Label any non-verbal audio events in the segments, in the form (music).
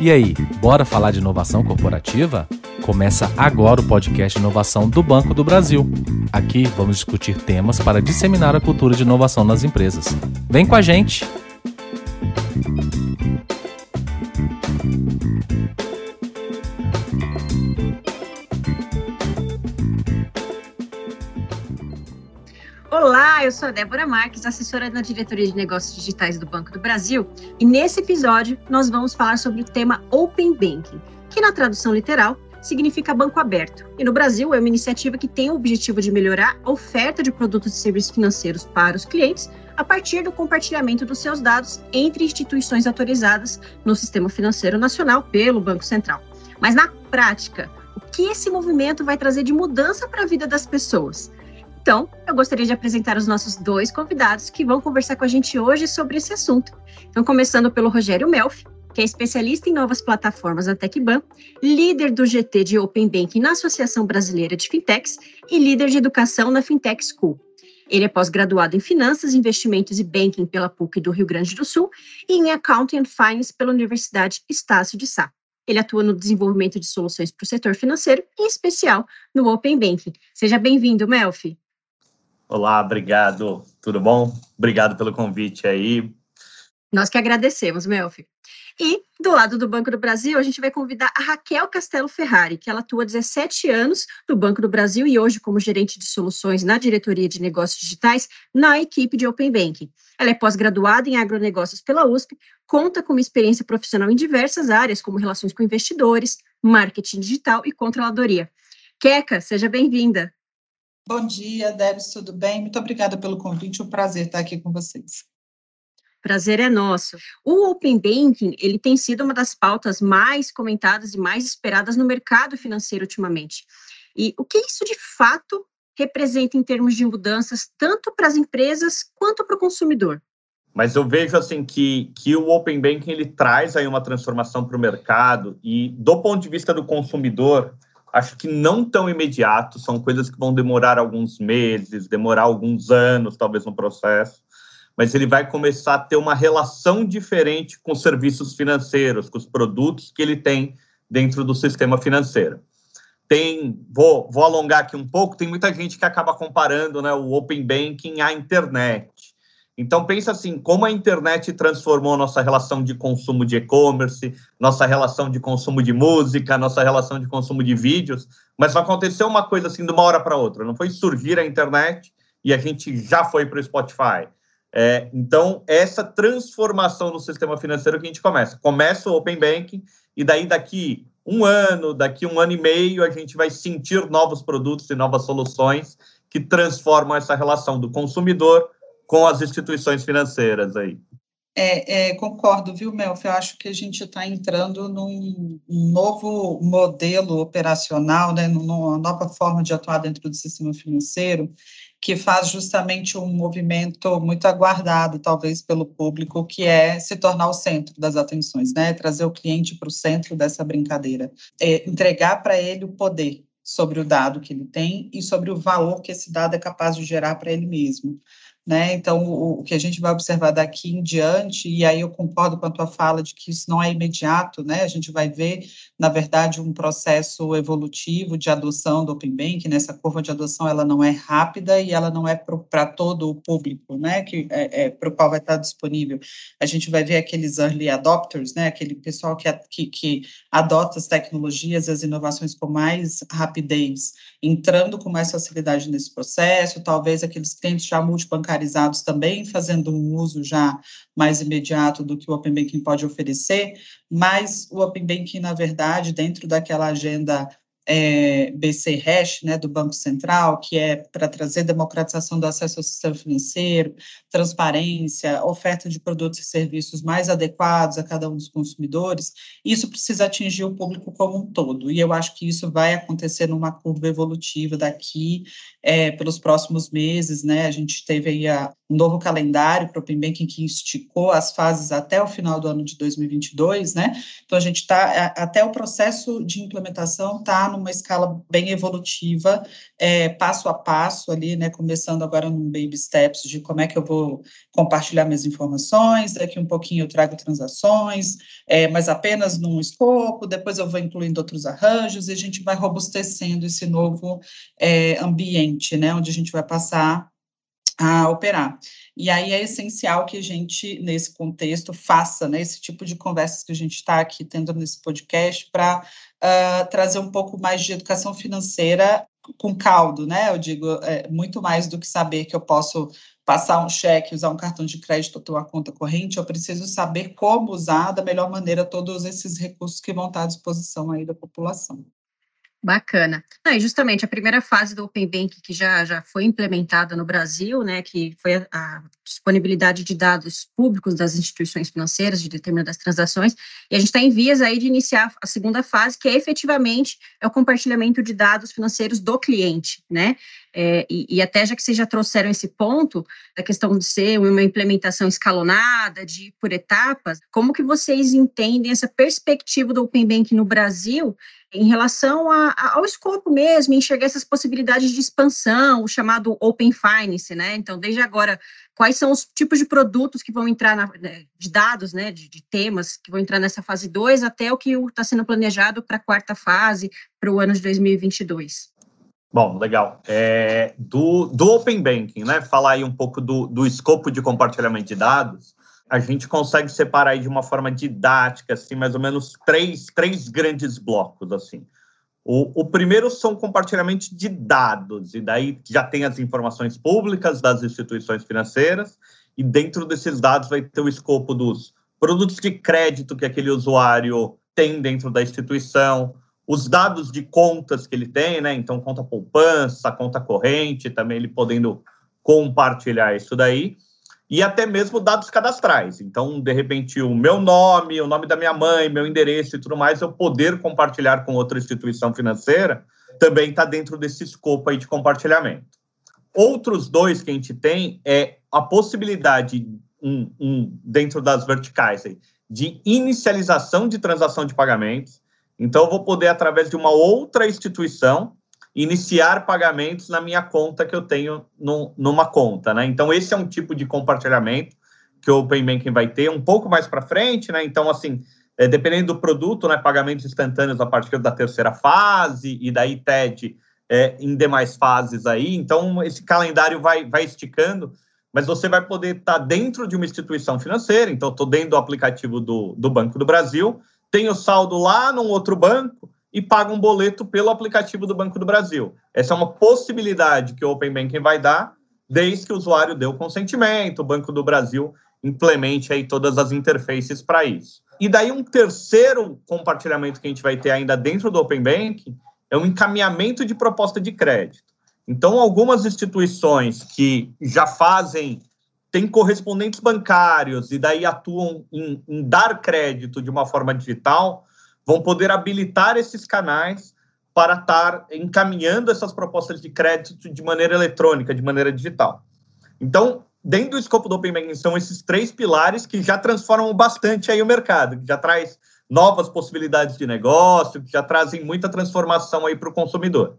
E aí, bora falar de inovação corporativa? Começa agora o podcast inovação do Banco do Brasil. Aqui vamos discutir temas para disseminar a cultura de inovação nas empresas. Vem com a gente! Eu sou a Débora Marques, assessora da Diretoria de Negócios Digitais do Banco do Brasil, e nesse episódio nós vamos falar sobre o tema Open Banking, que na tradução literal significa banco aberto. E no Brasil é uma iniciativa que tem o objetivo de melhorar a oferta de produtos e serviços financeiros para os clientes a partir do compartilhamento dos seus dados entre instituições autorizadas no sistema financeiro nacional pelo Banco Central. Mas na prática, o que esse movimento vai trazer de mudança para a vida das pessoas? Então, eu gostaria de apresentar os nossos dois convidados que vão conversar com a gente hoje sobre esse assunto. Então, começando pelo Rogério Melfi, que é especialista em novas plataformas da TecBan, líder do GT de Open Banking na Associação Brasileira de Fintechs e líder de educação na Fintech School. Ele é pós-graduado em Finanças, Investimentos e Banking pela PUC do Rio Grande do Sul e em Accounting and Finance pela Universidade Estácio de Sá. Ele atua no desenvolvimento de soluções para o setor financeiro, em especial no Open Banking. Seja bem-vindo, Melfi. Olá, obrigado. Tudo bom? Obrigado pelo convite aí. Nós que agradecemos, Melfi. E do lado do Banco do Brasil, a gente vai convidar a Raquel Castelo Ferrari, que ela atua 17 anos no Banco do Brasil e hoje como gerente de soluções na diretoria de negócios digitais na equipe de Open Banking. Ela é pós-graduada em agronegócios pela USP, conta com uma experiência profissional em diversas áreas, como relações com investidores, marketing digital e controladoria. Queca, seja bem-vinda. Bom dia, Debs, tudo bem? Muito obrigada pelo convite, um prazer estar aqui com vocês. Prazer é nosso. O Open Banking, ele tem sido uma das pautas mais comentadas e mais esperadas no mercado financeiro ultimamente. E o que isso de fato representa em termos de mudanças, tanto para as empresas quanto para o consumidor? Mas eu vejo assim que, que o Open Banking ele traz aí uma transformação para o mercado e do ponto de vista do consumidor, acho que não tão imediato, são coisas que vão demorar alguns meses, demorar alguns anos, talvez, no processo, mas ele vai começar a ter uma relação diferente com os serviços financeiros, com os produtos que ele tem dentro do sistema financeiro. Tem, vou, vou alongar aqui um pouco, tem muita gente que acaba comparando né, o Open Banking à internet. Então, pensa assim, como a internet transformou nossa relação de consumo de e-commerce, nossa relação de consumo de música, nossa relação de consumo de vídeos, mas aconteceu uma coisa assim de uma hora para outra, não foi surgir a internet e a gente já foi para o Spotify. É, então, essa transformação no sistema financeiro que a gente começa. Começa o Open Banking e daí daqui um ano, daqui um ano e meio, a gente vai sentir novos produtos e novas soluções que transformam essa relação do consumidor com as instituições financeiras aí. É, é, concordo, viu, Melf? Eu acho que a gente está entrando num novo modelo operacional, né, numa nova forma de atuar dentro do sistema financeiro, que faz justamente um movimento muito aguardado, talvez, pelo público, que é se tornar o centro das atenções, né? Trazer o cliente para o centro dessa brincadeira. É, entregar para ele o poder sobre o dado que ele tem e sobre o valor que esse dado é capaz de gerar para ele mesmo. Né? Então, o, o, que a gente vai observar daqui em diante, e aí eu concordo com a tua fala de que isso não é imediato, né? A gente vai ver, na verdade, um processo evolutivo de adoção do Open Bank, nessa né? curva de adoção ela não é rápida e ela não é para todo o público, né? Que é, é para o qual vai estar disponível. A gente vai ver aqueles early adopters, né? Aquele pessoal que, que, que adota as tecnologias, as inovações com mais rapidez, entrando com mais facilidade nesse processo, talvez aqueles clientes já multibancários bancarizados também fazendo um uso já mais imediato do que o Open Banking pode oferecer, mas o Open Banking, na verdade, dentro daquela agenda é, BC Hash, né, do Banco Central, que é para trazer democratização do acesso ao sistema financeiro, transparência, oferta de produtos e serviços mais adequados a cada um dos consumidores, isso precisa atingir o público como um todo. E eu acho que isso vai acontecer numa curva evolutiva daqui é, pelos próximos meses, né? A gente teve aí a, um novo calendário para o Open Banking que esticou as fases até o final do ano de 2022, né? Então a gente está até o processo de implementação está no numa escala bem evolutiva, é, passo a passo ali, né, começando agora num baby steps de como é que eu vou compartilhar minhas informações, daqui um pouquinho eu trago transações, é, mas apenas num escopo, depois eu vou incluindo outros arranjos, e a gente vai robustecendo esse novo é, ambiente, né, onde a gente vai passar a operar. E aí é essencial que a gente, nesse contexto, faça né, esse tipo de conversas que a gente está aqui tendo nesse podcast para uh, ah, trazer um pouco mais de educação financeira com caldo, né? Eu digo, é, muito mais do que saber que eu posso passar um cheque, usar um cartão de crédito ou ter uma conta corrente, eu preciso saber como usar da melhor maneira todos esses recursos que vão estar à disposição aí da população. Bacana. Não, e justamente a primeira fase do Open Bank que já, já foi implementada no Brasil, né, que foi a, a disponibilidade de dados públicos das instituições financeiras de determinadas transações, e a gente está em vias aí de iniciar a segunda fase, que é efetivamente é o compartilhamento de dados financeiros do cliente, né, é, e, e, até já que vocês já trouxeram esse ponto, da questão de ser uma implementação escalonada, de ir por etapas, como que vocês entendem essa perspectiva do Open Bank no Brasil em relação a, a, ao escopo mesmo, enxergar essas possibilidades de expansão, o chamado Open Finance, né? Então, desde agora, quais são os tipos de produtos que vão entrar, na, né, de dados, né, de, de, temas que vão entrar nessa fase 2, até o que está sendo planejado para a quarta fase, para o ano de 2022? Bom, legal. É, do, do Open Banking, né? Falar aí um pouco do, do escopo de compartilhamento de dados a gente consegue separar aí de uma forma didática, assim, mais ou menos três, três grandes blocos, assim. O, o primeiro são compartilhamento de dados, e daí já tem as informações públicas das instituições financeiras, e dentro desses dados vai ter o escopo dos produtos de crédito que aquele usuário tem dentro da instituição, os dados de contas que ele tem, né? Então, conta poupança, conta corrente, também ele podendo compartilhar isso daí e até mesmo dados cadastrais. Então, de repente, o meu nome, o nome da minha mãe, meu endereço e tudo mais, eu poder compartilhar com outra instituição financeira, também está dentro desse escopo aí de compartilhamento. Outros dois que a gente tem é a possibilidade, um, um, dentro das verticais, aí, de inicialização de transação de pagamentos. Então, eu vou poder, através de uma outra instituição, iniciar pagamentos na minha conta que eu tenho numa conta, né? Então, esse é um tipo de compartilhamento que o Open Banking vai ter um pouco mais para frente, né? Então, assim, é, dependendo do produto, né? Pagamentos instantâneos a partir da terceira fase e daí TED é, em demais fases aí. Então, esse calendário vai, vai esticando, mas você vai poder estar tá dentro de uma instituição financeira. Então, estou dentro do aplicativo do, do Banco do Brasil, tenho saldo lá num outro banco, e paga um boleto pelo aplicativo do Banco do Brasil. Essa é uma possibilidade que o Open Banking vai dar, desde que o usuário dê o consentimento, o Banco do Brasil implemente aí todas as interfaces para isso. E daí um terceiro compartilhamento que a gente vai ter ainda dentro do Open Banking é o encaminhamento de proposta de crédito. Então, algumas instituições que já fazem, têm correspondentes bancários e daí atuam em, em dar crédito de uma forma digital, vão poder habilitar esses canais para estar encaminhando essas propostas de crédito de maneira eletrônica, de maneira digital. Então, dentro do escopo do Open Banking, são esses três pilares que já transformam bastante aí o mercado, que já traz novas possibilidades de negócio, que já trazem muita transformação aí para o consumidor.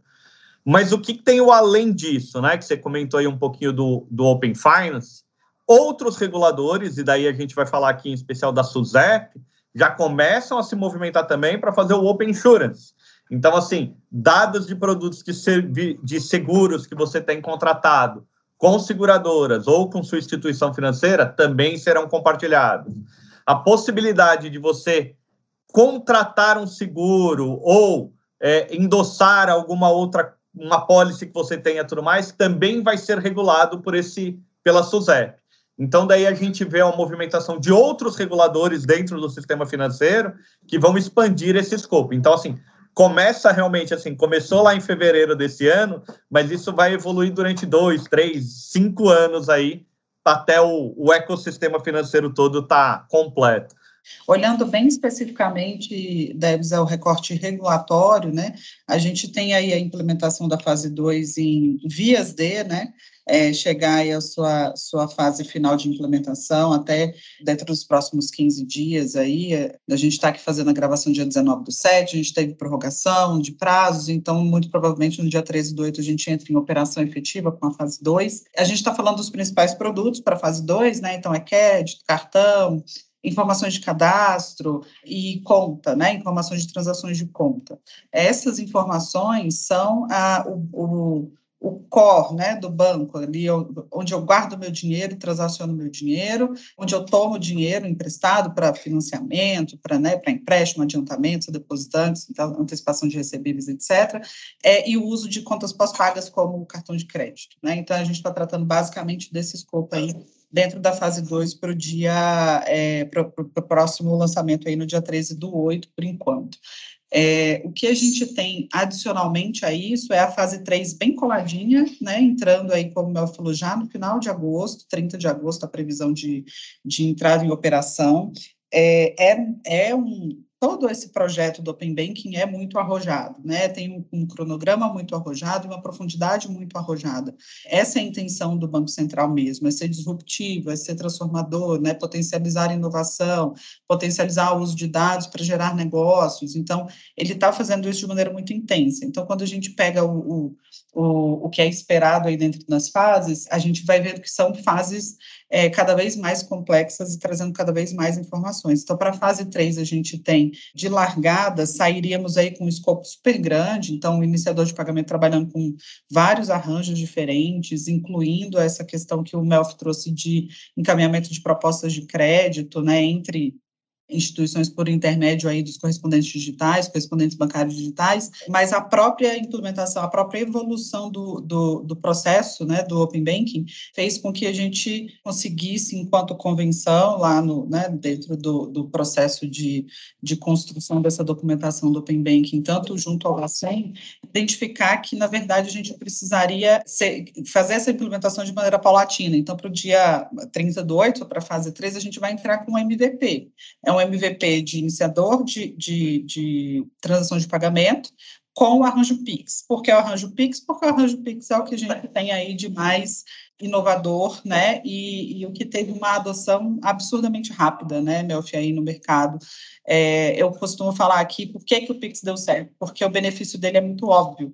Mas o que tem o além disso, né? Que você comentou aí um pouquinho do, do Open Finance, outros reguladores, e daí a gente vai falar aqui em especial da SUSEP, já começam a se movimentar também para fazer o Open Insurance. Então, assim, dados de produtos de, seguros que você tem contratado com seguradoras ou com sua instituição financeira também serão compartilhados. A possibilidade de você contratar um seguro ou é, endossar alguma outra uma pólice que você tenha tudo mais também vai ser regulado por esse pela SUSEP. Então, daí a gente vê a movimentação de outros reguladores dentro do sistema financeiro que vão expandir esse escopo. Então, assim, começa realmente assim, começou lá em fevereiro desse ano, mas isso vai evoluir durante dois, três, cinco anos aí, até o, o ecossistema financeiro todo tá completo. Olhando bem especificamente, Debs, ao recorte regulatório, né, a gente tem aí a implementação da fase 2 em vias D, né, é, chegar à sua, sua fase final de implementação, até dentro dos próximos 15 dias aí, a gente está aqui fazendo a gravação dia 19 do 7, a gente teve prorrogação de prazos, então muito provavelmente no dia 13 do 8 a gente entra em operação efetiva com a fase 2. A gente está falando dos principais produtos para a fase 2, né, então é crédito, cartão, informações de cadastro e conta, né, informações de transações de conta. Essas informações são a, o, o, o core né, do banco, ali onde eu guardo meu dinheiro, transaciono meu dinheiro, onde eu tomo dinheiro emprestado para financiamento, para né, empréstimo, adiantamentos, depositantes, então, antecipação de recebíveis, etc., é, e o uso de contas pós-pagas como cartão de crédito. Né? Então, a gente está tratando basicamente desse escopo aí dentro da fase 2 para o dia, é, para o próximo lançamento aí no dia 13 do 8, por enquanto. É, o que a gente tem adicionalmente a isso é a fase 3 bem coladinha, né, entrando aí, como eu falou, já no final de agosto, 30 de agosto, a previsão de, de entrada em operação. É, é, é um, todo esse projeto do Open Banking é muito arrojado, né? Tem um, um, cronograma muito arrojado e uma profundidade muito arrojada. Essa é a intenção do Banco Central mesmo, é ser disruptivo, é ser transformador, né? Potencializar inovação, potencializar o uso de dados para gerar negócios. Então, ele está fazendo isso de maneira muito intensa. Então, quando a gente pega o, o, o, o que é esperado aí dentro das fases, a gente vai vendo que são fases é, cada vez mais complexas e trazendo cada vez mais informações. Então, para a fase 3, a gente tem de largada, sairíamos aí com um escopo super grande, então o iniciador de pagamento trabalhando com vários arranjos diferentes, incluindo essa questão que o Melf trouxe de encaminhamento de propostas de crédito, né, entre instituições por intermédio aí dos correspondentes digitais, correspondentes bancários digitais, mas a própria implementação, a própria evolução do, do, do, processo, né, do Open Banking, fez com que a gente conseguisse, enquanto convenção, lá no, né, dentro do, do processo de, de construção dessa documentação do Open Banking, tanto junto ao LACEN, identificar que, na verdade, a gente precisaria ser, fazer essa implementação de maneira paulatina. Então, para o dia 30 do 8, para a fase 3, a gente vai entrar com um MVP. É um um MVP de iniciador de, de, de transação de pagamento com o arranjo Pix. Por que o arranjo Pix? Porque o arranjo Pix é o que a gente tem aí de mais inovador, né, e, e o que teve uma adoção absurdamente rápida, né, Melfi, aí no mercado. É, eu costumo falar aqui, por que, que o Pix deu certo? Porque o benefício dele é muito óbvio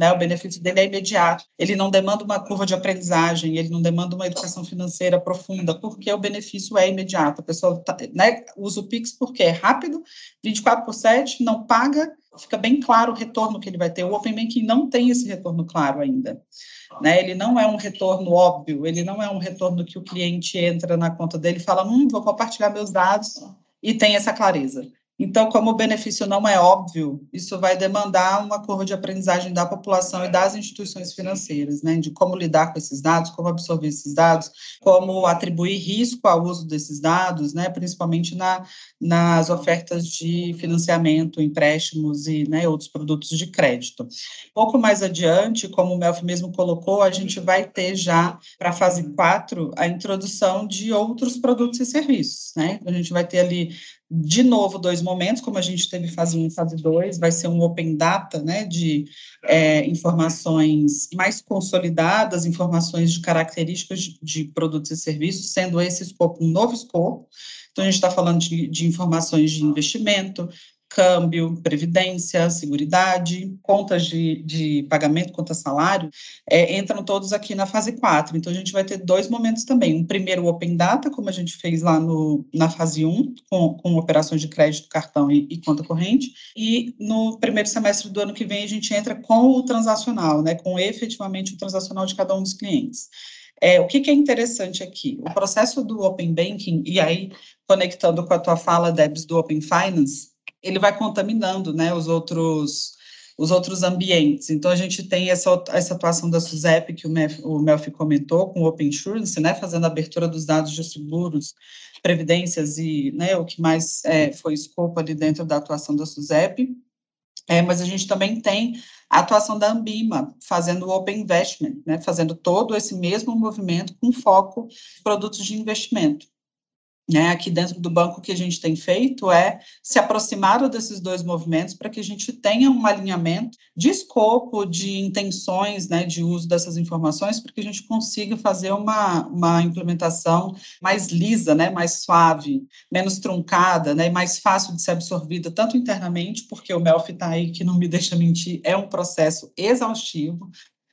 né? O benefício dele é imediato. Ele não demanda uma curva de aprendizagem, ele não demanda uma educação financeira profunda, porque o benefício é imediato. A pessoa tá, né, usa o Pix porque é rápido, 24 por 7, não paga, fica bem claro o retorno que ele vai ter. O Open Banking não tem esse retorno claro ainda. Né? Ele não é um retorno óbvio, ele não é um retorno que o cliente entra na conta dele e fala, hum, vou compartilhar meus dados e tem essa clareza. Então, como o benefício não é óbvio, isso vai demandar uma curva de aprendizagem da população e das instituições financeiras, né, de como lidar com esses dados, como absorver esses dados, como atribuir risco ao uso desses dados, né, principalmente na, nas ofertas de financiamento, empréstimos e né, outros produtos de crédito. Pouco mais adiante, como o Melf mesmo colocou, a gente vai ter já para a fase 4 a introdução de outros produtos e serviços, né? A gente vai ter ali de novo, dois momentos, como a gente teve fase 1 e fase 2, vai ser um open data, né, de é, informações mais consolidadas, informações de características de, de, produtos e serviços, sendo esse escopo um novo escopo. Então, a gente está falando de, de informações de investimento, câmbio, previdência, seguridade, contas de, de pagamento, conta salário, é, entram todos aqui na fase 4. Então, a gente vai ter dois momentos também. Um primeiro, Open Data, como a gente fez lá no, na fase 1, com, com operações de crédito, cartão e, e, conta corrente. E no primeiro semestre do ano que vem, a gente entra com o transacional, né, com efetivamente o transacional de cada um dos clientes. É, o que, que, é interessante aqui? O processo do Open Banking, e aí conectando com a tua fala, Debs, do Open Finance, ele vai contaminando né, os outros os outros ambientes. Então, a gente tem essa, essa atuação da SUSEP, que o, o Melfi comentou, com o Open Insurance, né, fazendo a abertura dos dados de seguros, previdências e né, o que mais é, foi escopo ali dentro da atuação da SUSEP. É, mas a gente também tem a atuação da Ambima, fazendo o Open Investment, né, fazendo todo esse mesmo movimento com foco em produtos de investimento. Né, aqui dentro do banco, o que a gente tem feito é se aproximar desses dois movimentos para que a gente tenha um alinhamento de escopo, de intenções, né, de uso dessas informações, para que a gente consiga fazer uma, uma implementação mais lisa, né, mais suave, menos truncada, né, mais fácil de ser absorvida, tanto internamente, porque o MELF está aí, que não me deixa mentir, é um processo exaustivo,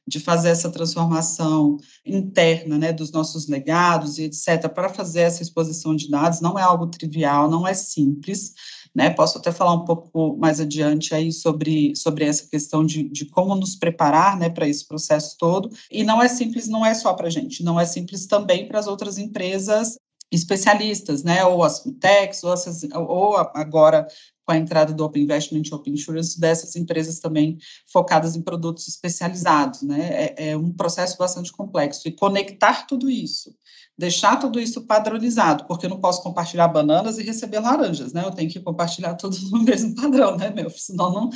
de fazer essa transformação interna, né, dos nossos legados e etc, para fazer essa exposição de dados, não é algo trivial, não é simples, né, posso até falar um pouco mais adiante aí sobre, sobre essa questão de, de como nos preparar, né, para esse processo todo, e não é simples, não é só para a gente, não é simples também para as outras empresas especialistas, né, ou as fintechs, ou, essas, ou agora com a entrada do Open Investment e Open Insurance, dessas empresas também focadas em produtos especializados, né? É, é, um processo bastante complexo. E conectar tudo isso, deixar tudo isso padronizado, porque eu não posso compartilhar bananas e receber laranjas, né? Eu tenho que compartilhar tudo (laughs) no mesmo padrão, né, meu? Senão não,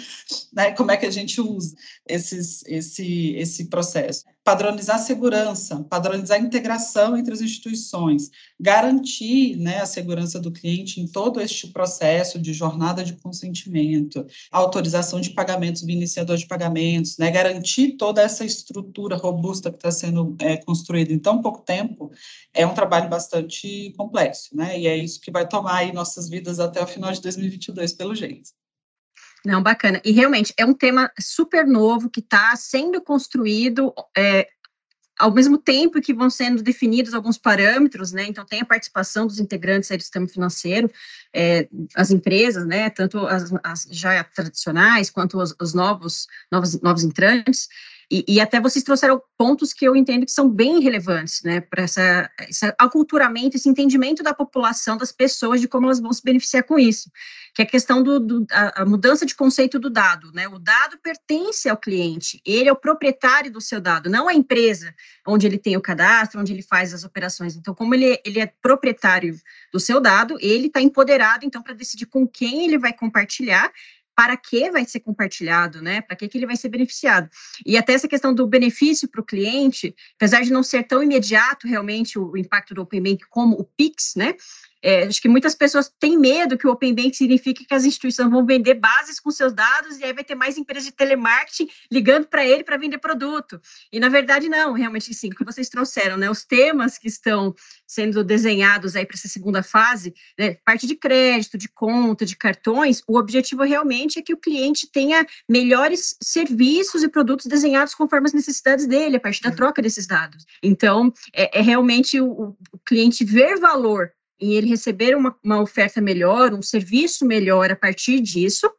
né? Como é que a gente usa esses, esse, esse processo? padronizar a segurança, padronizar a integração entre as instituições, garantir né, a segurança do cliente em todo este processo de jornada de consentimento, autorização de pagamentos via iniciador de pagamentos, né, garantir toda essa estrutura robusta que está sendo é, construída em tão pouco tempo, é um trabalho bastante complexo, né, e é isso que vai tomar aí nossas vidas até o final de 2022, pelo jeito. Não, bacana. E realmente é um tema super novo que está sendo construído é, ao mesmo tempo que vão sendo definidos alguns parâmetros, né? Então tem a participação dos integrantes do sistema financeiro, é, as empresas, né? Tanto as, as já tradicionais quanto os, os novos, novos, novos entrantes. E, e, até vocês trouxeram pontos que eu entendo que são bem relevantes, né, para essa, esse aculturamento, esse entendimento da população, das pessoas, de como elas vão se beneficiar com isso, que é a questão do, do a, a, mudança de conceito do dado, né, o dado pertence ao cliente, ele é o proprietário do seu dado, não a empresa onde ele tem o cadastro, onde ele faz as operações, então como ele, ele é proprietário do seu dado, ele está empoderado, então, para decidir com quem ele vai compartilhar, para que vai ser compartilhado, né? Para que, que ele vai ser beneficiado. E até essa questão do benefício para o cliente, apesar de não ser tão imediato realmente o, impacto do Open Bank como o Pix, né? É, acho que muitas pessoas têm medo que o Open Bank signifique que as instituições vão vender bases com seus dados e aí vai ter mais empresas de telemarketing ligando para ele para vender produto. E na verdade não, realmente sim, o que vocês trouxeram, né? Os temas que estão sendo desenhados aí para essa segunda fase, né? parte de crédito, de conta, de cartões, o objetivo realmente é que o cliente tenha melhores serviços e produtos desenhados conforme as necessidades dele, a partir da troca desses dados. Então, é, é realmente o, o cliente ver valor em ele receber uma, uma oferta melhor, um serviço melhor a partir disso,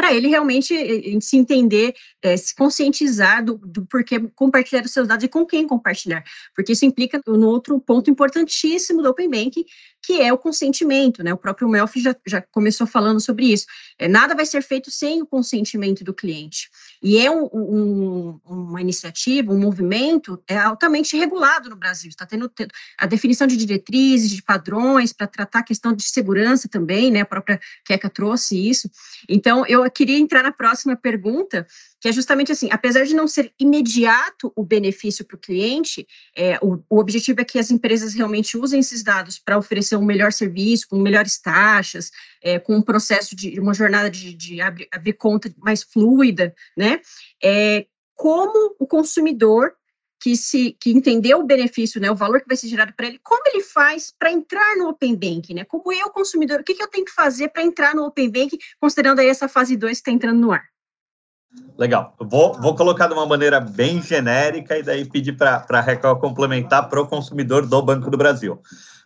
para ele realmente eh, eh, se entender, é, se conscientizar do, do porquê compartilhar os seus dados e com quem compartilhar, porque isso implica no outro ponto importantíssimo do Open Banking, que é o consentimento, né? O próprio Melf já, já começou falando sobre isso. É, nada vai ser feito sem o consentimento do cliente. E é um, um, uma iniciativa, um movimento é altamente regulado no Brasil. Está tendo a definição de diretrizes, de padrões para tratar a questão de segurança também, né? A própria Keka trouxe isso. Então, eu queria entrar na próxima pergunta, que é justamente assim, apesar de não ser imediato o benefício para o cliente, é, o, o, objetivo é que as empresas realmente usem esses dados para oferecer um melhor serviço, com melhores taxas, é, com um processo de uma jornada de, de abrir, abrir, conta mais fluida, né? É, como o consumidor que se que entendeu o benefício, né, o valor que vai ser gerado para ele, como ele faz para entrar no Open Bank, né? Como eu, consumidor, o que, que eu tenho que fazer para entrar no Open Bank, considerando aí essa fase 2 que está entrando no ar? Legal. Vou, vou colocar de uma maneira bem genérica e daí pedir para a Raquel complementar para o consumidor do Banco do Brasil.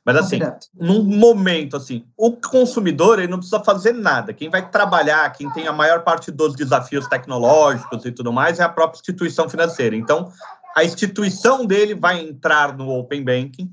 Mas assim, num momento assim, o consumidor ele não precisa fazer nada. Quem vai trabalhar, quem tem a maior parte dos desafios tecnológicos e tudo mais é a própria instituição financeira. Então, a instituição dele vai entrar no Open Banking.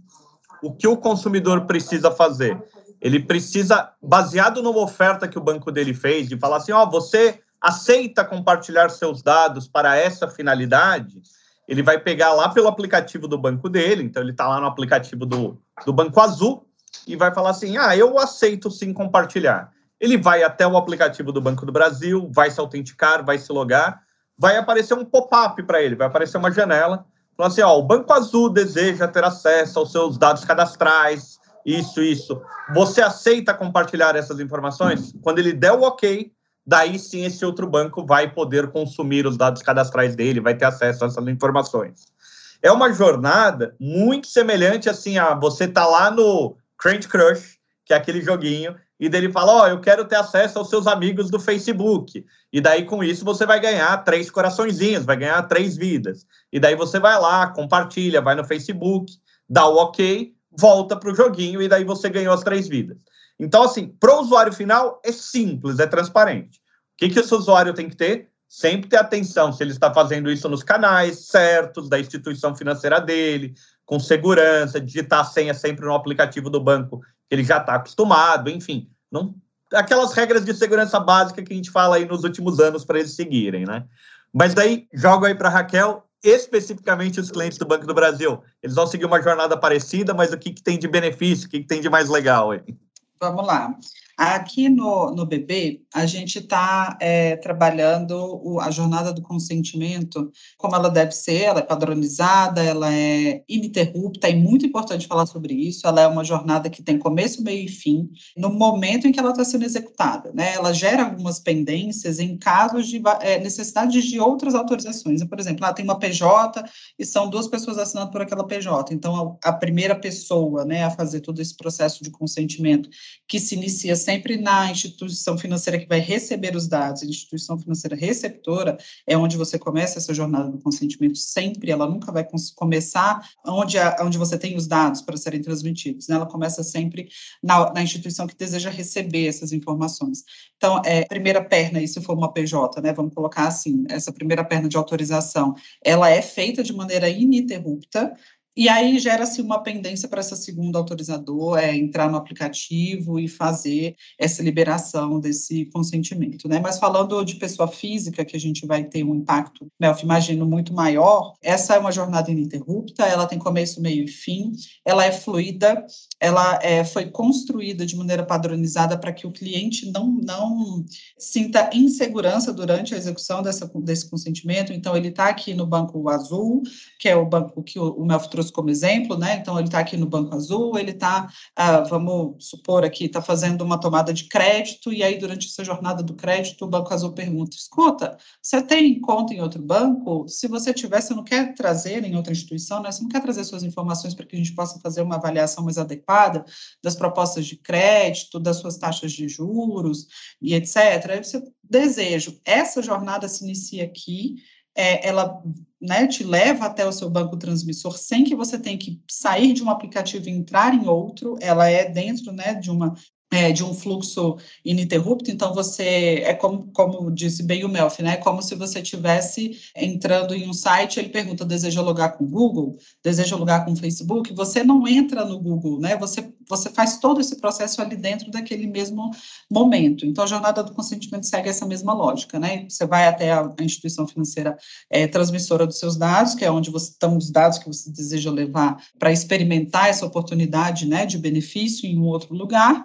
O que o consumidor precisa fazer? Ele precisa, baseado numa oferta que o banco dele fez, de falar assim, ó, oh, você aceita compartilhar seus dados para essa finalidade, ele vai pegar lá pelo aplicativo do banco dele, então ele está lá no aplicativo do, do Banco Azul e vai falar assim: ah, eu aceito sim compartilhar. Ele vai até o aplicativo do Banco do Brasil, vai se autenticar, vai se logar, vai aparecer um pop-up para ele, vai aparecer uma janela, falando assim: ó, o Banco Azul deseja ter acesso aos seus dados cadastrais Isso, isso. Você aceita compartilhar essas informações? Quando ele der o ok, daí sim esse outro banco vai poder consumir os dados cadastrais dele, vai ter acesso a essas informações. É uma jornada muito semelhante assim a você tá lá no Candy Crush, que é aquele joguinho, e dele fala: Ó, oh, eu quero ter acesso aos seus amigos do Facebook. E daí, com isso, você vai ganhar três coraçõezinhos, vai ganhar três vidas. E daí você vai lá, compartilha, vai no Facebook, dá o ok, volta para o joguinho, e daí você ganhou as três vidas. Então, assim, para o usuário final, é simples, é transparente. O que, que esse usuário tem que ter? Sempre ter atenção se ele está fazendo isso nos canais certos da instituição financeira dele, com segurança, digitar a senha sempre no aplicativo do banco que ele já está acostumado, enfim. Não, aquelas regras de segurança básica que a gente fala aí nos últimos anos para eles seguirem, né? Mas daí, jogo aí para Raquel, especificamente os clientes do Banco do Brasil. Eles vão seguir uma jornada parecida, mas o que, que tem de benefício, o que, que tem de mais legal aí? Vamos lá. Aqui no, no BB, a gente está é, trabalhando o, a jornada do consentimento como ela deve ser, ela é padronizada, ela é ininterrupta, é muito importante falar sobre isso, ela é uma jornada que tem começo, meio e fim, no momento em que ela está sendo executada, né? Ela gera algumas pendências em casos de é, necessidade de outras autorizações. Por exemplo, ela tem uma PJ e são duas pessoas assinando por aquela PJ, então a, a primeira pessoa né, a fazer todo esse processo de consentimento, que se inicia sempre na instituição financeira que vai receber os dados, a instituição financeira receptora, é onde você começa essa jornada do consentimento sempre, ela nunca vai começar onde, a, onde você tem os dados para serem transmitidos, né? ela começa sempre na, na instituição que deseja receber essas informações. Então, é, primeira perna, e se for uma PJ, né, vamos colocar assim, essa primeira perna de autorização, ela é feita de maneira ininterrupta, e aí gera-se uma pendência para essa segunda autorizador é, entrar no aplicativo e fazer essa liberação desse consentimento, né? Mas falando de pessoa física, que a gente vai ter um impacto, Melf, né, imagino, muito maior, essa é uma jornada ininterrupta, ela tem começo, meio e fim, ela é fluida, ela é, foi construída de maneira padronizada para que o cliente não, não sinta insegurança durante a execução dessa, desse consentimento, então ele está aqui no banco azul, que é o banco que o, o Melf trouxe trouxe como exemplo, né? Então, ele está aqui no Banco Azul, ele está, ah, vamos supor aqui, está fazendo uma tomada de crédito, e aí, durante essa jornada do crédito, o Banco Azul pergunta: escuta, você tem conta em outro banco? Se você tiver, você não quer trazer em outra instituição, né? Você não quer trazer suas informações para que a gente possa fazer uma avaliação mais adequada das propostas de crédito, das suas taxas de juros e etc. Aí você desejo. Essa jornada se inicia aqui é, ela né, te leva até o seu banco transmissor sem que você tenha que sair de um aplicativo e entrar em outro, ela é dentro né, de uma é, de um fluxo ininterrupto, então você, é como, como disse bem o Melf, né, como se você tivesse entrando em um site, ele pergunta, deseja logar com o Google, deseja logar com o Facebook, você não entra no Google, né, você, você faz todo esse processo ali dentro daquele mesmo momento, então a jornada do consentimento segue essa mesma lógica, né, você vai até a, a instituição financeira é, transmissora dos seus dados, que é onde você, estão os dados que você deseja levar para experimentar essa oportunidade, né, de benefício em um outro lugar,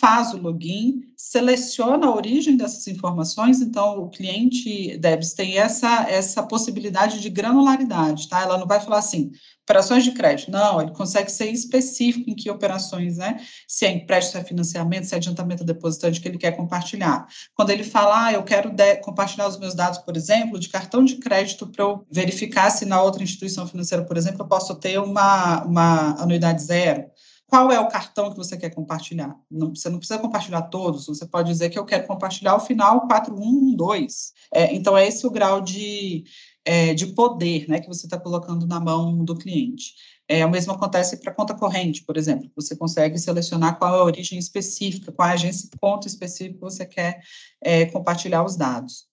faz o login, seleciona a origem dessas informações, então o cliente Debs tem essa, essa possibilidade de granularidade, tá? Ela não vai falar assim, operações de crédito, não, ele consegue ser específico em que operações, né? Se é empréstimo, se é financiamento, se é adiantamento depositante que ele quer compartilhar. Quando ele fala, ah, eu quero compartilhar os meus dados, por exemplo, de cartão de crédito para eu verificar se na outra instituição financeira, por exemplo, eu posso ter uma, uma anuidade zero qual é o cartão que você quer compartilhar. Não, você não precisa compartilhar todos, você pode dizer que eu quero compartilhar o final 4112. É, então, é esse o grau de, é, de poder né, que você está colocando na mão do cliente. É, o mesmo acontece para conta corrente, por exemplo. Você consegue selecionar qual é a origem específica, qual é a agência conta específica que você quer é, compartilhar os dados.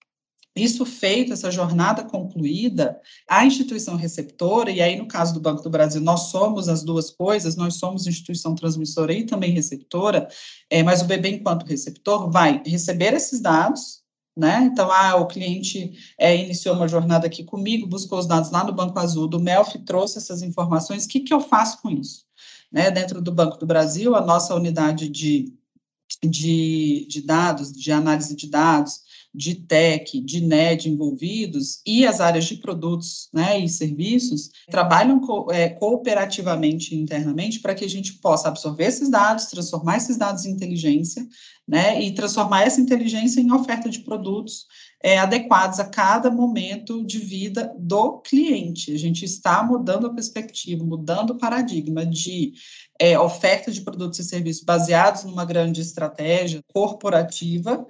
Isso feito, essa jornada concluída, a instituição receptora, e aí no caso do Banco do Brasil, nós somos as duas coisas, nós somos instituição transmissora e também receptora, é, mas o BB, enquanto receptor, vai receber esses dados, né? Então, ah, o cliente é, iniciou uma jornada aqui comigo, buscou os dados lá no Banco Azul, do MELF trouxe essas informações, o que, que eu faço com isso? Né? Dentro do Banco do Brasil, a nossa unidade de, de, de dados, de análise de dados, de tech, de NED envolvidos e as áreas de produtos né, e serviços trabalham co é, cooperativamente internamente para que a gente possa absorver esses dados, transformar esses dados em inteligência né, e transformar essa inteligência em oferta de produtos é, adequados a cada momento de vida do cliente. A gente está mudando a perspectiva, mudando o paradigma de é, oferta de produtos e serviços baseados numa grande estratégia corporativa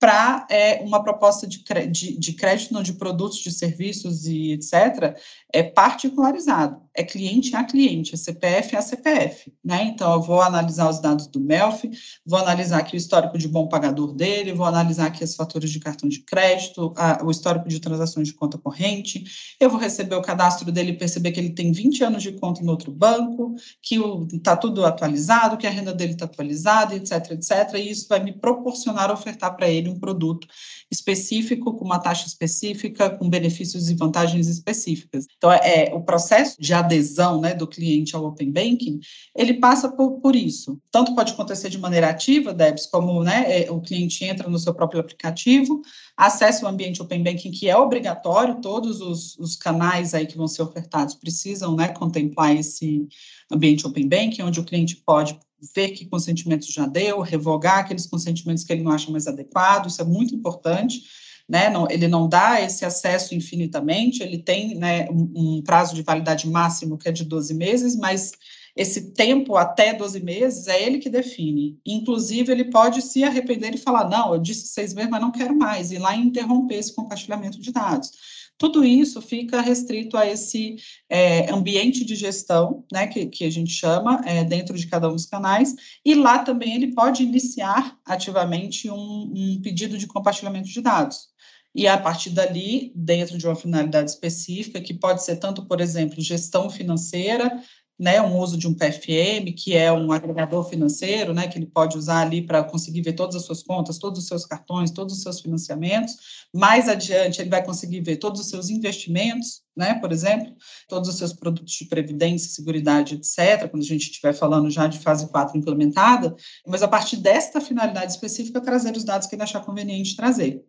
para é, uma proposta de, de, de crédito, não, de produtos, de serviços e etc., é particularizado, é cliente a cliente, é CPF a CPF, né? Então, eu vou analisar os dados do MELF, vou analisar aqui o histórico de bom pagador dele, vou analisar aqui as faturas de cartão de crédito, a, o histórico de transações de conta corrente, eu vou receber o cadastro dele e perceber que ele tem 20 anos de conta em outro banco, que está tudo atualizado, que a renda dele está atualizada, etc, etc, e isso vai me proporcionar ofertar para ele um produto específico, com uma taxa específica, com benefícios e vantagens específicas. Então, é, é, o processo de adesão né, do cliente ao Open Banking, ele passa por, por isso. Tanto pode acontecer de maneira ativa, Debs, como né, é, o cliente entra no seu próprio aplicativo, acessa o ambiente Open Banking, que é obrigatório, todos os, os canais aí que vão ser ofertados precisam né, contemplar esse ambiente Open Banking, onde o cliente pode ver que consentimentos já deu, revogar aqueles consentimentos que ele não acha mais adequado, isso é muito importante né, não, ele não dá esse acesso infinitamente, ele tem né, um, um, prazo de validade máximo que é de 12 meses, mas esse tempo até 12 meses é ele que define. Inclusive, ele pode se arrepender e falar: não, eu disse seis meses, mas não quero mais, e lá interromper esse compartilhamento de dados. Tudo isso fica restrito a esse é, ambiente de gestão, né, que, que a gente chama, é, dentro de cada um dos canais, e lá também ele pode iniciar ativamente um, um pedido de compartilhamento de dados e a partir dali, dentro de uma finalidade específica, que pode ser tanto, por exemplo, gestão financeira, né, um uso de um PFM, que é um agregador financeiro, né, que ele pode usar ali para conseguir ver todas as suas contas, todos os seus cartões, todos os seus financiamentos. Mais adiante, ele vai conseguir ver todos os seus investimentos, né, por exemplo, todos os seus produtos de previdência, seguridade, etc., quando a gente estiver falando já de fase 4 implementada, mas a partir desta finalidade específica, trazer os dados que ele achar conveniente trazer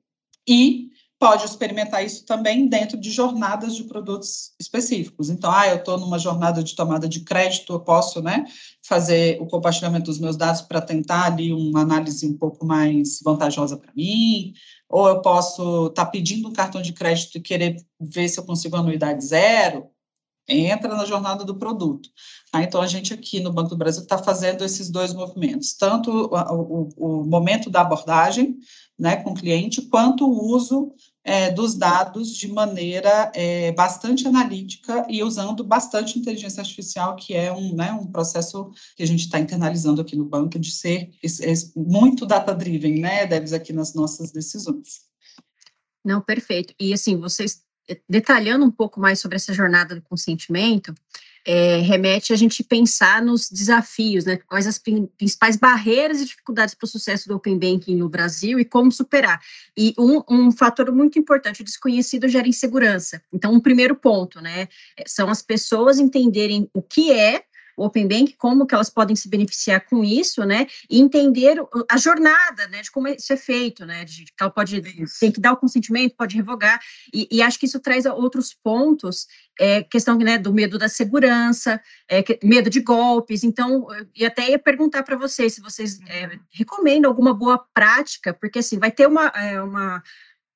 e pode experimentar isso também dentro de jornadas de produtos específicos. Então, ah, eu estou numa jornada de tomada de crédito, eu posso, né, fazer o compartilhamento dos meus dados para tentar ali uma análise um pouco mais vantajosa para mim, ou eu posso estar tá pedindo um cartão de crédito e querer ver se eu consigo anuidade zero, entra na jornada do produto. Ah, então, a gente aqui no Banco do Brasil está fazendo esses dois movimentos, tanto o, o, o momento da abordagem, né, com o cliente, quanto o uso é, dos dados de maneira é, bastante analítica e usando bastante inteligência artificial, que é um, né, um processo que a gente está internalizando aqui no banco de ser muito data-driven, né, Debs, aqui nas nossas decisões. Não, perfeito. E assim, vocês detalhando um pouco mais sobre essa jornada do consentimento, é, remete a gente pensar nos desafios, né? Quais as principais barreiras e dificuldades para o sucesso do Open Banking no Brasil e como superar. E um, um fator muito importante, o desconhecido gera insegurança. Então, um primeiro ponto, né? São as pessoas entenderem o que é Open Bank, como que elas podem se beneficiar com isso, né, e entender a jornada, né, de como isso é feito, né, de que ela pode, tem que dar o consentimento, pode revogar, e, e acho que isso traz outros pontos, é, questão, né, do medo da segurança, é, medo de golpes, então, e até ia perguntar para vocês, se vocês é, recomendam alguma boa prática, porque, assim, vai ter uma, é, uma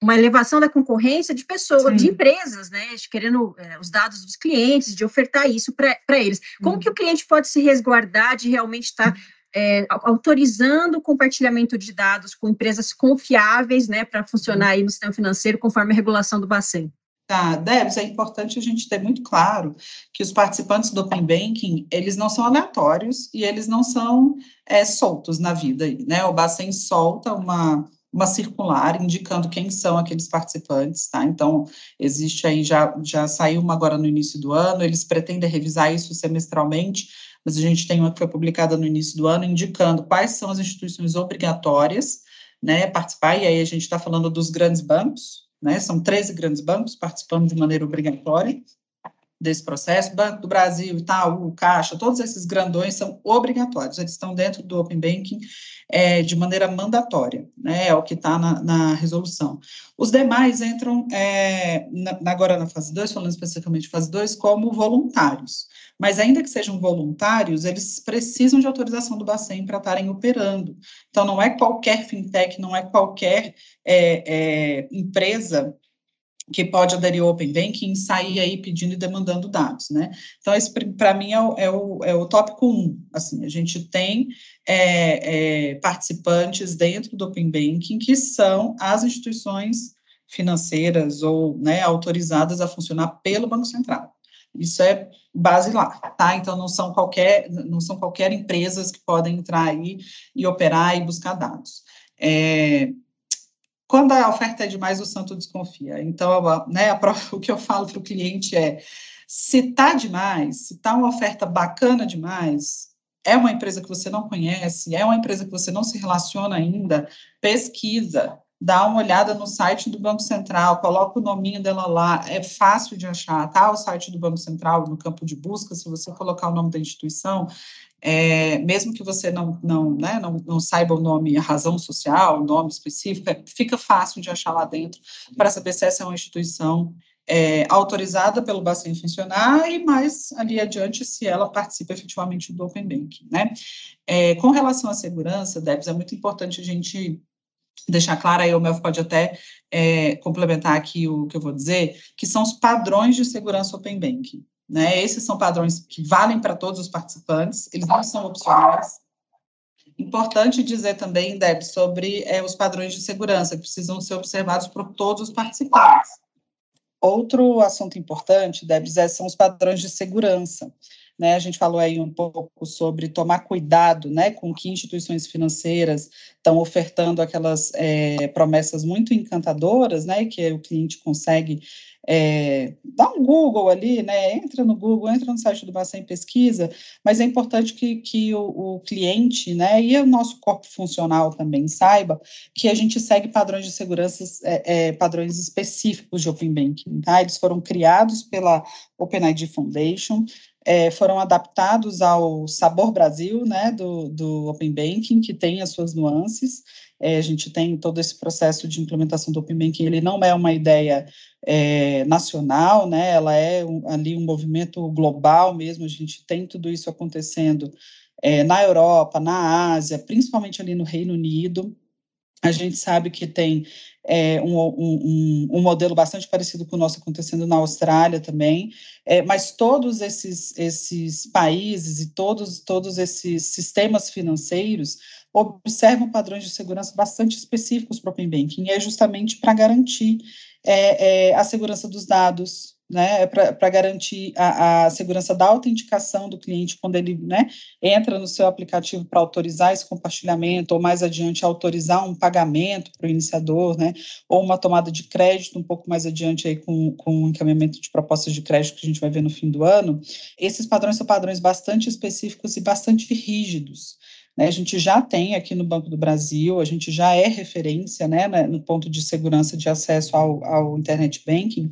uma elevação da concorrência de pessoas, Sim. de empresas, né, querendo é, os dados dos clientes, de ofertar isso para eles. Como que o cliente pode se resguardar de realmente estar tá, é, autorizando o compartilhamento de dados com empresas confiáveis, né, para funcionar aí no sistema financeiro conforme a regulação do Bacen? Tá, Debs, é importante a gente ter muito claro que os participantes do Open Banking, eles não são aleatórios e eles não são é, soltos na vida, né? O Bacen solta uma, uma circular indicando quem são aqueles participantes, tá? Então, existe aí, já, já saiu uma agora no início do ano, eles pretendem revisar isso semestralmente, mas a gente tem uma que foi publicada no início do ano, indicando quais são as instituições obrigatórias, né, participar, e aí a gente está falando dos grandes bancos, né, são 13 grandes bancos participando de maneira obrigatória, desse processo. Banco do Brasil, Itaú, Caixa, todos esses grandões são obrigatórios, eles estão dentro do Open Banking é, de maneira mandatória, né, é o que está na, na, resolução. Os demais entram é, na, agora na fase 2, falando especificamente fase 2, como voluntários. Mas ainda que sejam voluntários, eles precisam de autorização do Bacen para estarem operando. Então, não é qualquer fintech, não é qualquer é, é empresa que pode aderir ao Open Banking sair aí pedindo e demandando dados, né? Então, esse para mim é o, é, o, é o tópico um, assim, a gente tem é, é, participantes dentro do Open Banking que são as instituições financeiras ou né, autorizadas a funcionar pelo Banco Central. Isso é base lá, tá? Então não são qualquer não são qualquer empresas que podem entrar aí e operar e buscar dados. É, quando a oferta é demais, o santo desconfia. Então, né, (laughs) o que eu falo para o cliente é: se está demais, se está uma oferta bacana demais, é uma empresa que você não conhece, é uma empresa que você não se relaciona ainda, pesquisa, dá uma olhada no site do Banco Central, coloca o nominho dela lá, é fácil de achar, tá? O site do Banco Central no campo de busca, se você colocar o nome da instituição, é, mesmo que você não, não, né, não, não saiba o nome, a razão social, o nome específico, é, fica fácil de achar lá dentro para saber se essa é uma instituição é, autorizada pelo Bacen funcionar e mais ali adiante se ela participa efetivamente do Open Banking, né? É, com relação à segurança, Debs, é muito importante a gente deixar claro, aí o Melf pode até é, complementar aqui o que eu vou dizer, que são os padrões de segurança Open Banking. Né? Esses são padrões que valem para todos os participantes, eles não são opcionais. Importante dizer também, Deb, sobre é, os padrões de segurança, que precisam ser observados por todos os participantes. Outro assunto importante, Deb, é, são os padrões de segurança. Né, a gente falou aí um pouco sobre tomar cuidado né, com que instituições financeiras estão ofertando aquelas é, promessas muito encantadoras, né, que o cliente consegue é, dá um Google ali, né? Entra no Google, entra no site do Bacen Pesquisa, mas é importante que, que o, o, cliente, né, e o nosso corpo funcional também saiba que a gente segue padrões de segurança, é, é, padrões específicos de Open Banking, tá? Eles foram criados pela OpenID Foundation, é, foram adaptados ao Sabor Brasil, né, do, do Open Banking, que tem as suas nuances, é, a gente tem todo esse processo de implementação do Open Banking, ele não é uma ideia é, nacional, né, ela é um, ali um movimento global mesmo, a gente tem tudo isso acontecendo é, na Europa, na Ásia, principalmente ali no Reino Unido, a gente sabe que tem é, um, um, um, modelo bastante parecido com o nosso acontecendo na Austrália também, é, mas todos esses, esses países e todos, todos esses sistemas financeiros observam padrões de segurança bastante específicos para o Open Banking, e é justamente para garantir é, é, a segurança dos dados, né, para garantir a, a, segurança da autenticação do cliente quando ele né, entra no seu aplicativo para autorizar esse compartilhamento, ou mais adiante autorizar um pagamento para o iniciador, né, ou uma tomada de crédito um pouco mais adiante aí com, com o encaminhamento de propostas de crédito que a gente vai ver no fim do ano. Esses padrões são padrões bastante específicos e bastante rígidos. Né, a gente já tem aqui no Banco do Brasil, a gente já é referência né, no ponto de segurança de acesso ao, ao internet banking,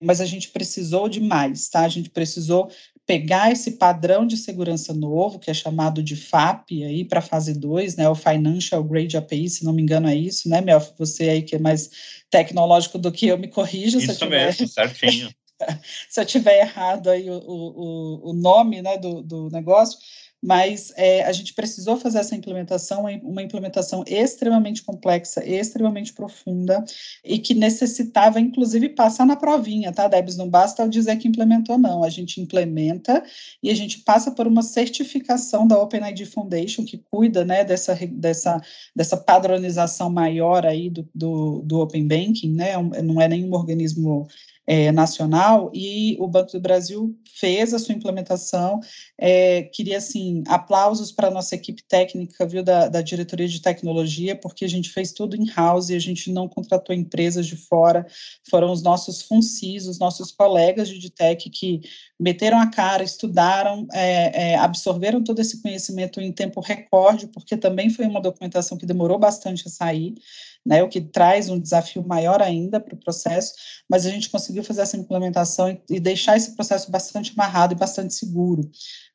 mas a gente precisou de mais, tá? A gente precisou pegar esse padrão de segurança novo, que é chamado de FAP, aí para a fase 2, né, o Financial Grade API, se não me engano é isso, né, Melf? Você aí que é mais tecnológico do que eu, me corrija isso se eu tiver... mesmo, certinho. (laughs) se eu tiver errado aí o, o, o nome né, do, do negócio, mas é, a gente precisou fazer essa implementação, uma implementação extremamente complexa, extremamente profunda, e que necessitava, inclusive, passar na provinha, tá, Debs? Não basta eu dizer que implementou, não. A gente implementa e a gente passa por uma certificação da OpenID Foundation, que cuida né, dessa, dessa, dessa padronização maior aí do, do, do Open Banking, né? Não é nenhum organismo é, nacional e o Banco do Brasil fez a sua implementação. É, queria, assim, aplausos para a nossa equipe técnica, viu, da, da diretoria de tecnologia, porque a gente fez tudo in-house e a gente não contratou empresas de fora, foram os nossos FUNCIS, os nossos colegas de DTEC que meteram a cara, estudaram, é, é, absorveram todo esse conhecimento em tempo recorde, porque também foi uma documentação que demorou bastante a sair, né, o que traz um desafio maior ainda para o processo, mas a gente conseguiu fazer essa implementação e, e deixar esse processo bastante amarrado e bastante seguro.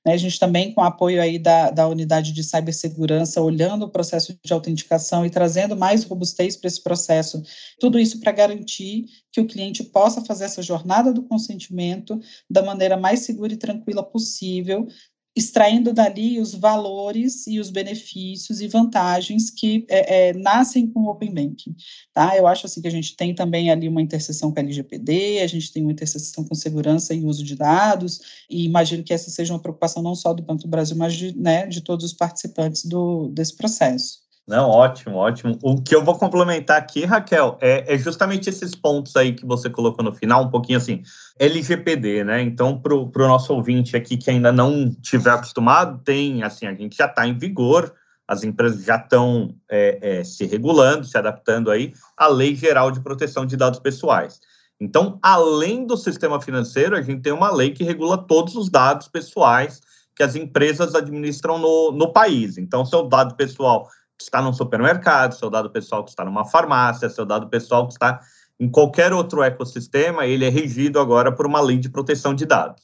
Né, a gente também, com apoio aí da, da unidade de cibersegurança, olhando o processo de autenticação e trazendo mais robustez para esse processo, tudo isso para garantir que o cliente possa fazer essa jornada do consentimento da maneira mais segura e tranquila possível, extraindo dali os valores e os benefícios e vantagens que é, é, nascem com o Open Banking, tá? Eu acho assim que a gente tem também ali uma interseção com a LGPD, a gente tem uma interseção com segurança e uso de dados, e imagino que essa seja uma preocupação não só do Banco do Brasil, mas de, né, de todos os participantes do, desse processo. Não, ótimo, ótimo. O que eu vou complementar aqui, Raquel, é, é, justamente esses pontos aí que você colocou no final, um pouquinho assim, LGPD, né? Então, para o nosso ouvinte aqui que ainda não tiver acostumado, tem, assim, a gente já está em vigor, as empresas já estão é, é, se regulando, se adaptando aí à Lei Geral de Proteção de Dados Pessoais. Então, além do sistema financeiro, a gente tem uma lei que regula todos os dados pessoais que as empresas administram no, no país. Então, seu dado pessoal que está num supermercado, seu dado pessoal que está numa farmácia, seu dado pessoal que está em qualquer outro ecossistema, ele é regido agora por uma lei de proteção de dados.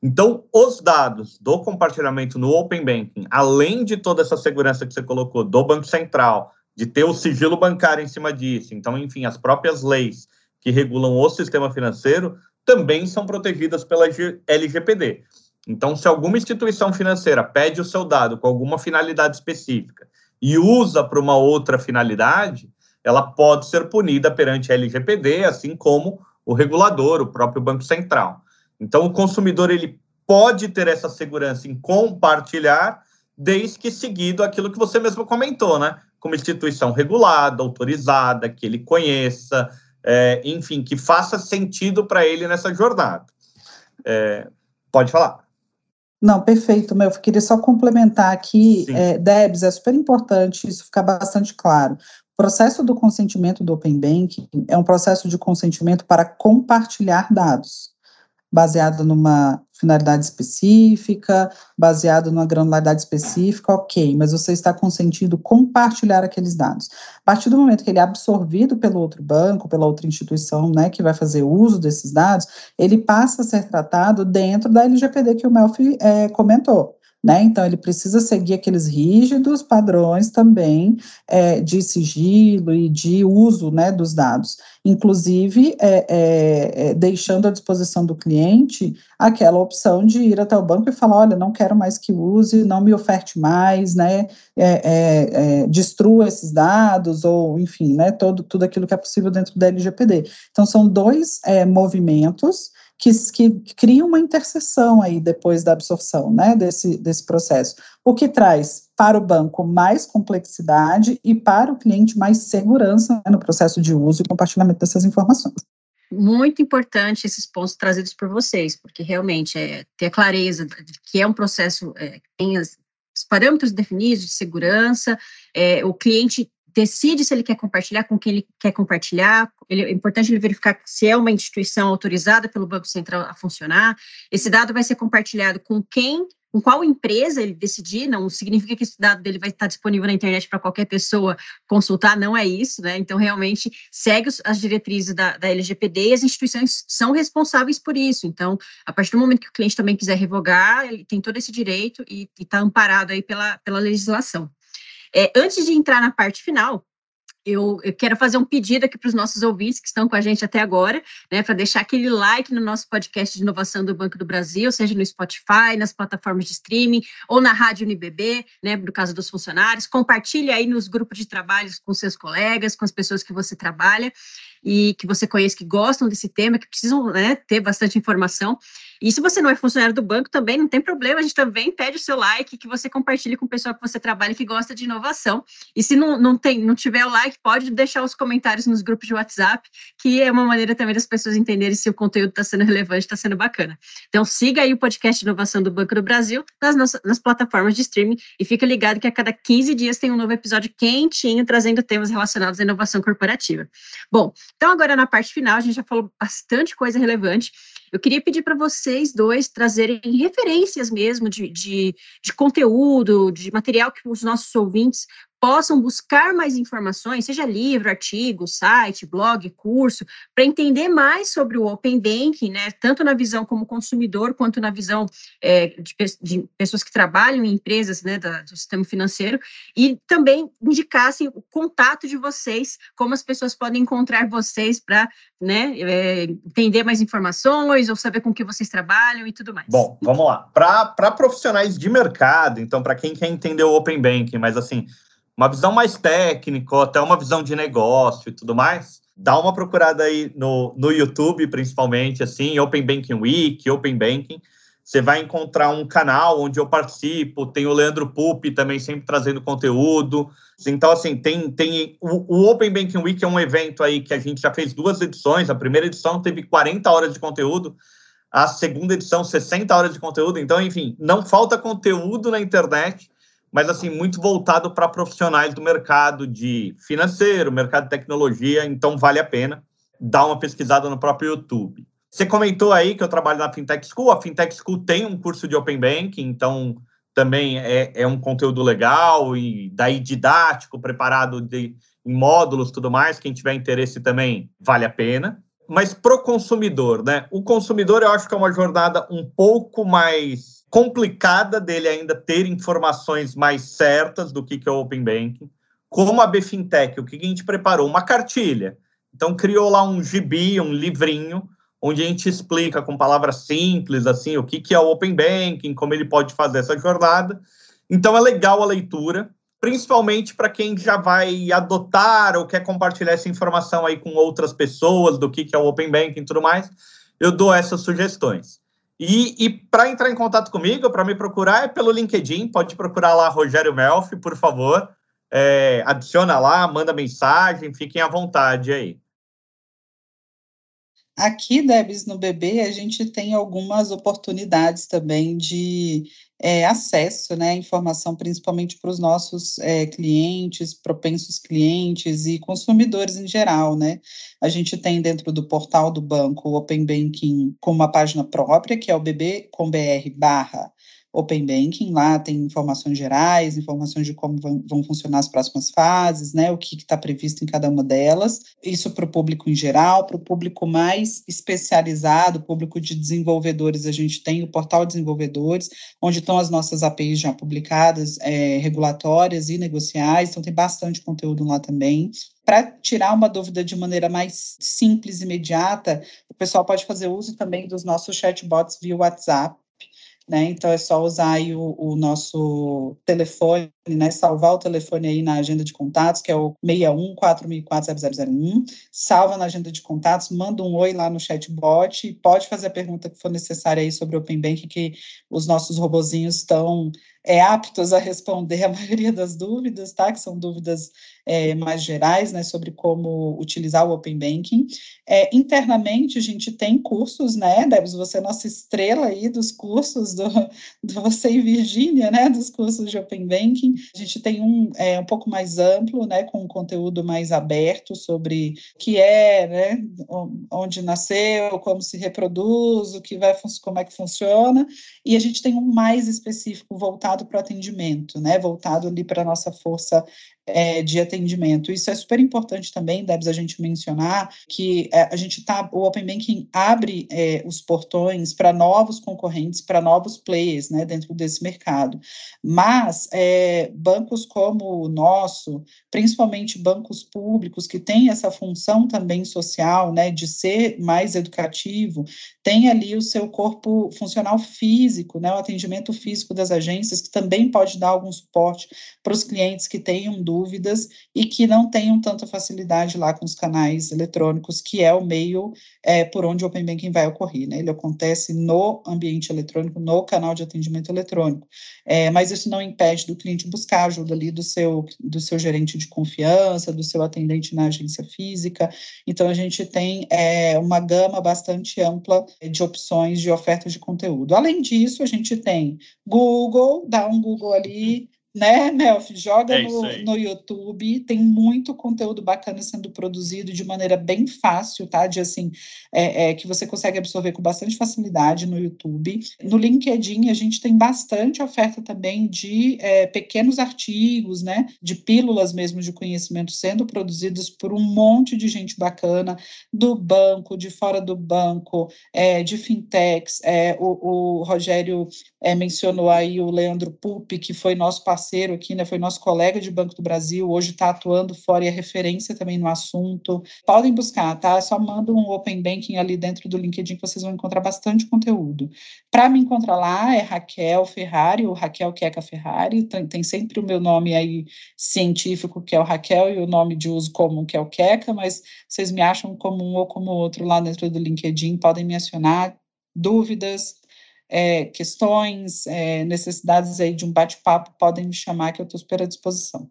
Então, os dados do compartilhamento no Open Banking, além de toda essa segurança que você colocou do Banco Central, de ter o sigilo bancário em cima disso, então, enfim, as próprias leis que regulam o sistema financeiro também são protegidas pela LGPD. Então, se alguma instituição financeira pede o seu dado com alguma finalidade específica e usa para uma outra finalidade, ela pode ser punida perante a LGPD, assim como o regulador, o próprio Banco Central. Então, o consumidor ele pode ter essa segurança em compartilhar, desde que seguido aquilo que você mesmo comentou, né? Como instituição regulada, autorizada, que ele conheça, é, enfim, que faça sentido para ele nessa jornada. É, pode falar. Não, perfeito, meu. Eu queria só complementar aqui, é, Debs, é super importante isso ficar bastante claro. O processo do consentimento do Open Banking é um processo de consentimento para compartilhar dados baseado numa finalidade específica, baseado numa granularidade específica, ok, mas você está consentindo compartilhar aqueles dados. A partir do momento que ele é absorvido pelo outro banco, pela outra instituição, né, que vai fazer uso desses dados, ele passa a ser tratado dentro da LGPD que o Melfi é, comentou. Né? Então, ele precisa seguir aqueles rígidos padrões também é, de sigilo e de uso né, dos dados, inclusive é, é, é, deixando à disposição do cliente aquela opção de ir até o banco e falar: olha, não quero mais que use, não me oferte mais, né, é, é, destrua esses dados, ou enfim, né, todo, tudo aquilo que é possível dentro da LGPD. Então, são dois movimentos que, que cria uma interseção aí depois da absorção, né, desse, desse processo, o que traz para o banco mais complexidade e para o cliente mais segurança né, no processo de uso e compartilhamento dessas informações. Muito importante esses pontos trazidos por vocês, porque realmente é ter a clareza de que é um processo é, que tem as, os parâmetros definidos de segurança, é, o cliente decide se ele quer compartilhar, com quem ele quer compartilhar. Ele, é importante ele verificar se é uma instituição autorizada pelo Banco Central a funcionar. Esse dado vai ser compartilhado com quem, com qual empresa ele decidir. Não significa que esse dado dele vai estar disponível na internet para qualquer pessoa consultar, não é isso, né? Então, realmente, segue as diretrizes da, da LGPD e as instituições são responsáveis por isso. Então, a partir do momento que o cliente também quiser revogar, ele tem todo esse direito e está amparado aí pela, pela legislação. É, antes de entrar na parte final, eu, eu, quero fazer um pedido aqui para os nossos ouvintes que estão com a gente até agora, né, para deixar aquele like no nosso podcast de inovação do Banco do Brasil, seja no Spotify, nas plataformas de streaming ou na Rádio UniBB, né, no caso dos funcionários. Compartilhe aí nos grupos de trabalho com seus colegas, com as pessoas que você trabalha e que você conhece que gostam desse tema, que precisam né, ter bastante informação. E se você não é funcionário do banco, também não tem problema, a gente também pede o seu like, que você compartilhe com o pessoal que você trabalha que gosta de inovação. E se não, não, tem, não tiver o like, pode deixar os comentários nos grupos de WhatsApp, que é uma maneira também das pessoas entenderem se o conteúdo está sendo (laughs) relevante, está sendo bacana. Então siga aí o podcast inovação do Banco do Brasil nas, nossas, nas plataformas de streaming e fica ligado que a cada 15 dias tem um novo episódio quentinho trazendo temas relacionados à inovação corporativa. Bom, Então, agora na parte final, a gente já falou bastante coisa relevante. Eu queria pedir para vocês dois trazerem referências mesmo de, de, de conteúdo, de material que os nossos ouvintes possam buscar mais informações, seja livro, artigo, site, blog, curso, para entender mais sobre o Open Banking, né, tanto na visão como consumidor, quanto na visão é, de, de, pessoas que trabalham em empresas né, da, do sistema financeiro, e também indicassem o contato de vocês, como as pessoas podem encontrar vocês para né, é, entender mais informações ou saber com que vocês trabalham e tudo mais. Bom, vamos lá. Para profissionais de mercado, então, para quem quer entender o Open Banking, mas assim, uma visão mais técnica, ou até uma visão de negócio e tudo mais, dá uma procurada aí no, no YouTube, principalmente, assim, Open Banking Week, Open Banking. Você vai encontrar um canal onde eu participo, tem o Leandro Pupi também sempre trazendo conteúdo. Então, assim, tem, tem o, o, Open Banking Week é um evento aí que a gente já fez duas edições. A primeira edição teve 40 horas de conteúdo, a segunda edição 60 horas de conteúdo. Então, enfim, não falta conteúdo na internet mas assim muito voltado para profissionais do mercado de financeiro, mercado de tecnologia, então vale a pena dar uma pesquisada no próprio YouTube. Você comentou aí que eu trabalho na Fintech School, a Fintech School tem um curso de Open Banking, então também é, é um conteúdo legal e daí didático, preparado de, em módulos tudo mais, quem tiver interesse também vale a pena. Mas para o consumidor, né? O consumidor eu acho que é uma jornada um pouco mais complicada dele ainda ter informações mais certas do que, que é o Open Banking. Como a Bfintech, o que a gente preparou? Uma cartilha. Então, criou lá um gibi, um livrinho, onde a gente explica com palavras simples, assim, o que, que é o Open Banking, como ele pode fazer essa jornada. Então, é legal a leitura, principalmente para quem já vai adotar ou quer compartilhar essa informação aí com outras pessoas do que, que é o Open Banking e tudo mais. Eu dou essas sugestões. E, e para entrar em contato comigo, para me procurar, é pelo LinkedIn. Pode procurar lá Rogério Melfi, por favor. É, adiciona lá, manda mensagem, fiquem à vontade aí. Aqui, Debs, no BB, a gente tem algumas oportunidades também de é, acesso né, à informação, principalmente para os nossos é, clientes, propensos clientes e consumidores em geral. Né? A gente tem dentro do portal do banco o Open Banking com uma página própria, que é o bb.com.br barra Open Banking, lá tem informações gerais, informações de como vão, vão funcionar as próximas fases, né, o que está previsto em cada uma delas, isso para o público em geral, para o público mais especializado, público de desenvolvedores, a gente tem o portal desenvolvedores, onde estão as nossas APIs já publicadas, é, regulatórias e negociais, então tem bastante conteúdo lá também. Para tirar uma dúvida de maneira mais simples e imediata, o pessoal pode fazer uso também dos nossos chatbots via WhatsApp né? Então é só usar aí o, o, nosso telefone, né? Salvar o telefone aí na agenda de contatos, que é o 61 4004 Salva na agenda de contatos, manda um oi lá no chatbot, pode fazer a pergunta que for necessária aí sobre o Open Bank, que os nossos robozinhos estão é, aptos a responder a (laughs) maioria das dúvidas, tá? Que são dúvidas é, mais gerais, né? Sobre como utilizar o Open Banking. É, internamente, a gente tem cursos, né? Debs, você é nossa estrela aí dos cursos do, (laughs) do você e Virgínia, né? Dos cursos de Open Banking. A gente tem um é, um pouco mais amplo, né? Com um conteúdo mais aberto sobre o que é, né? Onde nasceu, como se reproduz, o que vai, como é que funciona. E a gente tem um mais específico voltado voltado para o atendimento, né? Voltado ali para a nossa força é, de atendimento. Isso é super importante também, Debs, a gente mencionar que é, a gente tá, o Open Banking abre é, os portões para novos concorrentes, para novos players, né, dentro desse mercado. Mas é, bancos como o nosso, principalmente bancos públicos que têm essa função também social, né, de ser mais educativo, tem ali o seu corpo funcional físico, né, o atendimento físico das agências que também pode dar algum suporte para os clientes que tenham dúvidas dúvidas e que não tenham tanta facilidade lá com os canais eletrônicos, que é o meio é, por onde o Open Banking vai ocorrer, né? Ele acontece no ambiente eletrônico, no canal de atendimento eletrônico. É, mas isso não impede do cliente buscar ajuda ali do seu, do seu gerente de confiança, do seu atendente na agência física. Então, a gente tem é, uma gama bastante ampla de opções de ofertas de conteúdo. Além disso, a gente tem Google, dá um Google ali, né, Melf? Joga é no, no YouTube, tem muito conteúdo bacana sendo produzido de maneira bem fácil, tá? De assim, é, é, que você consegue absorver com bastante facilidade no YouTube. No LinkedIn, a gente tem bastante oferta também de é, pequenos artigos, né? De pílulas mesmo de conhecimento sendo produzidos por um monte de gente bacana do banco, de fora do banco, é, de fintechs. É, o, o Rogério é, mencionou aí o Leandro Pupi, que foi nosso parceiro aqui, né, foi nosso colega de Banco do Brasil, hoje está atuando fora e é referência também no assunto. Podem buscar, tá? Só manda um Open Banking ali dentro do LinkedIn que vocês vão encontrar bastante conteúdo. Para me encontrar lá é Raquel Ferrari, ou Raquel Queca Ferrari, tem sempre o meu nome aí científico, que é o Raquel, e o nome de uso comum, que é o Queca, mas vocês me acham como um ou como outro lá dentro do LinkedIn, podem me acionar, dúvidas, é, questões, é, necessidades aí de um bate-papo, podem me chamar que eu estou super à disposição.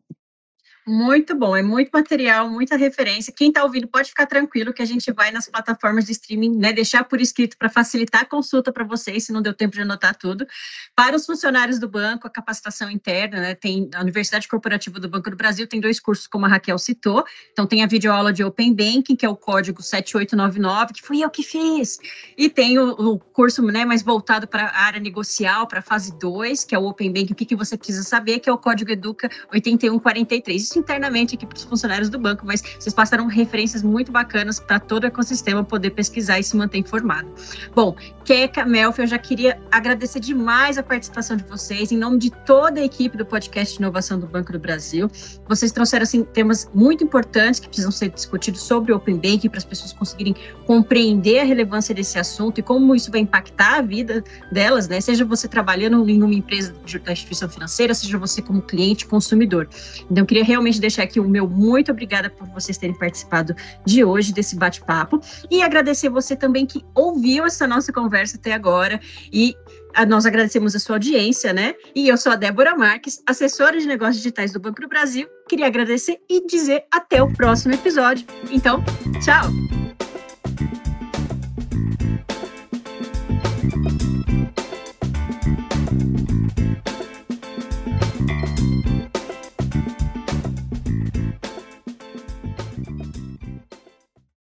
Muito bom, é muito material, muita referência. Quem está ouvindo pode ficar tranquilo que a gente vai nas plataformas de streaming, né, deixar por escrito para facilitar a consulta para vocês, se não deu tempo de anotar tudo. Para os funcionários do banco, a capacitação interna, né, tem a Universidade Corporativa do Banco do Brasil tem dois cursos, como a Raquel citou. Então tem a videoaula de Open Banking, que é o código 7899, que fui eu que fiz. E tem o, o curso, né, mais voltado para a área negocial, para a fase 2, que é o Open Banking, o que, que você precisa saber, que é o código Educa 8143. Internamente aqui para os funcionários do banco, mas vocês passaram referências muito bacanas para todo o ecossistema poder pesquisar e se manter informado. Bom, Keka, Melfi, eu já queria agradecer demais a participação de vocês, em nome de toda a equipe do podcast inovação do Banco do Brasil. Vocês trouxeram assim, temas muito importantes que precisam ser discutidos sobre o Open Banking para as pessoas conseguirem compreender a relevância desse assunto e como isso vai impactar a vida delas, né? Seja você trabalhando em uma empresa da instituição financeira, seja você como cliente, consumidor. Então, eu queria realmente realmente deixar aqui o meu muito obrigada por vocês terem participado de hoje desse bate-papo e agradecer você também que ouviu essa nossa conversa até agora e nós agradecemos a sua audiência, né? E eu sou a Débora Marques, assessora de negócios digitais do Banco do Brasil. Queria agradecer e dizer até o próximo episódio. Então, tchau!